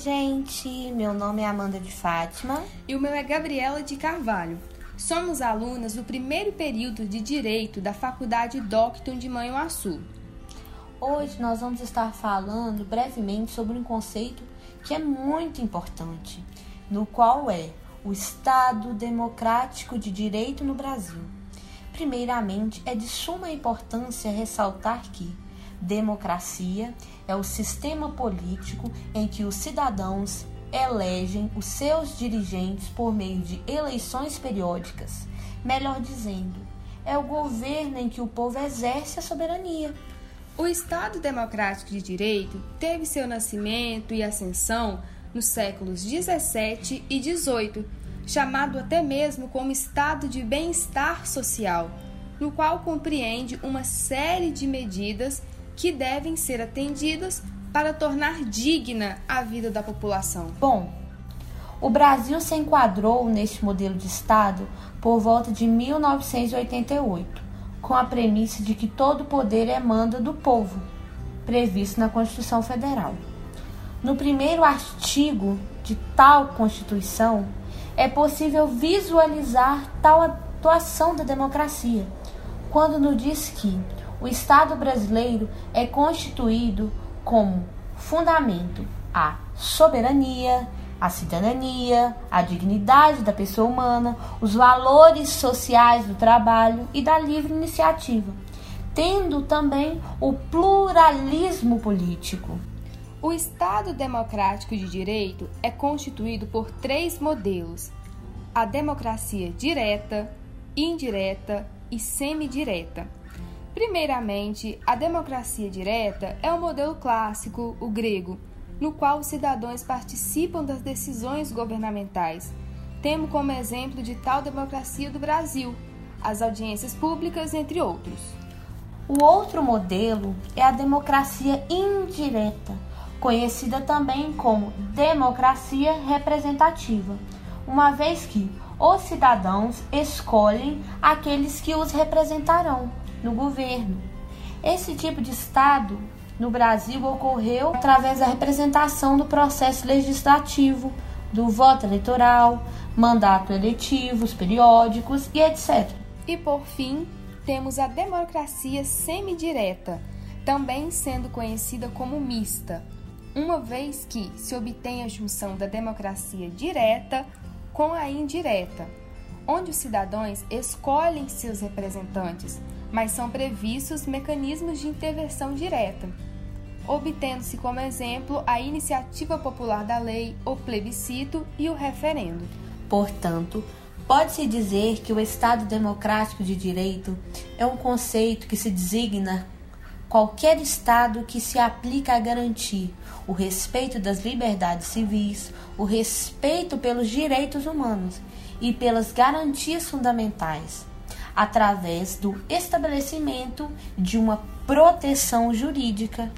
gente, meu nome é Amanda de Fátima. E o meu é Gabriela de Carvalho. Somos alunas do primeiro período de Direito da Faculdade Docton de Manhuaçu. Hoje nós vamos estar falando brevemente sobre um conceito que é muito importante, no qual é o Estado Democrático de Direito no Brasil. Primeiramente, é de suma importância ressaltar que democracia é o sistema político em que os cidadãos elegem os seus dirigentes por meio de eleições periódicas. Melhor dizendo, é o governo em que o povo exerce a soberania. O Estado Democrático de Direito teve seu nascimento e ascensão nos séculos 17 e 18, chamado até mesmo como Estado de Bem-Estar Social, no qual compreende uma série de medidas que devem ser atendidas para tornar digna a vida da população. Bom, o Brasil se enquadrou neste modelo de Estado por volta de 1988, com a premissa de que todo poder emana do povo, previsto na Constituição Federal. No primeiro artigo de tal Constituição, é possível visualizar tal atuação da democracia, quando nos diz que o Estado brasileiro é constituído como fundamento a soberania, a cidadania, a dignidade da pessoa humana, os valores sociais do trabalho e da livre iniciativa, tendo também o pluralismo político. O Estado democrático de direito é constituído por três modelos: a democracia direta, indireta e semidireta. Primeiramente, a democracia direta é o modelo clássico, o grego, no qual os cidadãos participam das decisões governamentais. Temos como exemplo de tal democracia do Brasil, as audiências públicas, entre outros. O outro modelo é a democracia indireta, conhecida também como democracia representativa, uma vez que os cidadãos escolhem aqueles que os representarão no governo. Esse tipo de Estado no Brasil ocorreu através da representação do processo legislativo, do voto eleitoral, mandato eletivos, periódicos e etc. E por fim, temos a democracia semidireta, também sendo conhecida como mista, uma vez que se obtém a junção da democracia direta com a indireta, onde os cidadãos escolhem seus representantes mas são previstos mecanismos de intervenção direta, obtendo-se como exemplo a iniciativa popular da lei, o plebiscito e o referendo. Portanto, pode-se dizer que o Estado democrático de direito é um conceito que se designa qualquer Estado que se aplica a garantir o respeito das liberdades civis, o respeito pelos direitos humanos e pelas garantias fundamentais através do estabelecimento de uma proteção jurídica